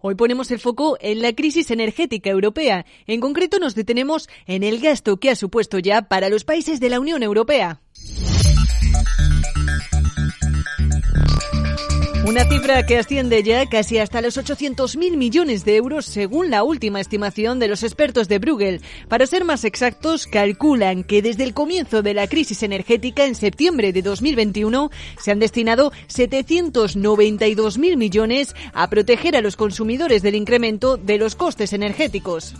Hoy ponemos el foco en la crisis energética europea. En concreto nos detenemos en el gasto que ha supuesto ya para los países de la Unión Europea. Una cifra que asciende ya casi hasta los 800.000 millones de euros según la última estimación de los expertos de Bruegel. Para ser más exactos, calculan que desde el comienzo de la crisis energética en septiembre de 2021 se han destinado 792.000 millones a proteger a los consumidores del incremento de los costes energéticos.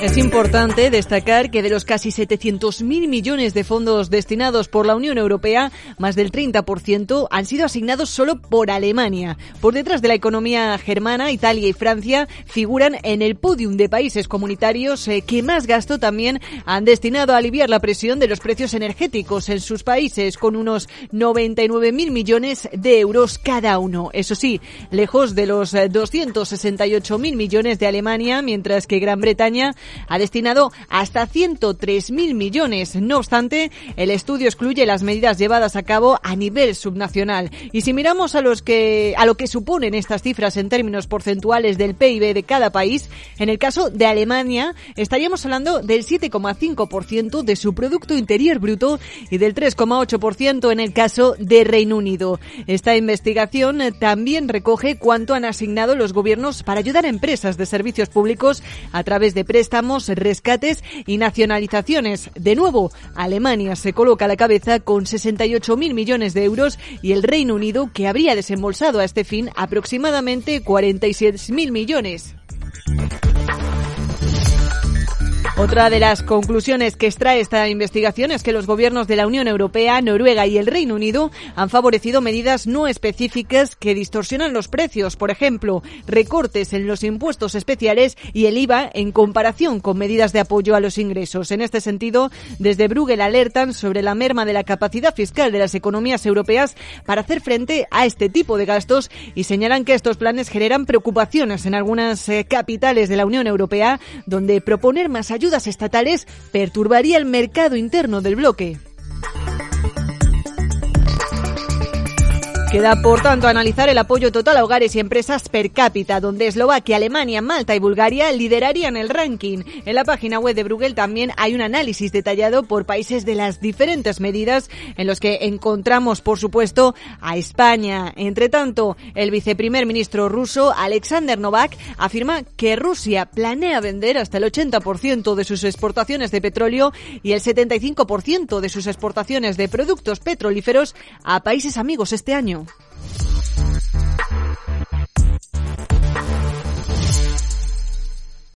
Es importante destacar que de los casi 700.000 millones de fondos destinados por la Unión Europea, más del 30% han sido asignados solo por Alemania. Por detrás de la economía germana, Italia y Francia figuran en el podium de países comunitarios eh, que más gasto también han destinado a aliviar la presión de los precios energéticos en sus países, con unos 99.000 millones de euros cada uno. Eso sí, lejos de los 268.000 eh, millones de Alemania, mientras que Gran Bretaña ha destinado hasta 103.000 millones. No obstante, el estudio excluye las medidas llevadas a cabo a nivel subnacional. Y si miramos a los que a lo que suponen estas cifras en términos porcentuales del PIB de cada país, en el caso de Alemania estaríamos hablando del 7,5% de su producto interior bruto y del 3,8% en el caso de Reino Unido. Esta investigación también recoge cuánto han asignado los gobiernos para ayudar a empresas de servicios públicos a través de préstamos rescates y nacionalizaciones. De nuevo, Alemania se coloca a la cabeza con 68.000 millones de euros y el Reino Unido, que habría desembolsado a este fin aproximadamente 46.000 millones. Otra de las conclusiones que extrae esta investigación es que los gobiernos de la Unión Europea, Noruega y el Reino Unido han favorecido medidas no específicas que distorsionan los precios, por ejemplo, recortes en los impuestos especiales y el IVA en comparación con medidas de apoyo a los ingresos. En este sentido, desde Bruegel alertan sobre la merma de la capacidad fiscal de las economías europeas para hacer frente a este tipo de gastos y señalan que estos planes generan preocupaciones en algunas eh, capitales de la Unión Europea, donde proponer más ayuda estatales perturbaría el mercado interno del bloque. Queda, por tanto, analizar el apoyo total a hogares y empresas per cápita, donde Eslovaquia, Alemania, Malta y Bulgaria liderarían el ranking. En la página web de Bruegel también hay un análisis detallado por países de las diferentes medidas, en los que encontramos, por supuesto, a España. Entre tanto, el viceprimer ministro ruso, Alexander Novak, afirma que Rusia planea vender hasta el 80% de sus exportaciones de petróleo y el 75% de sus exportaciones de productos petrolíferos a países amigos este año. não.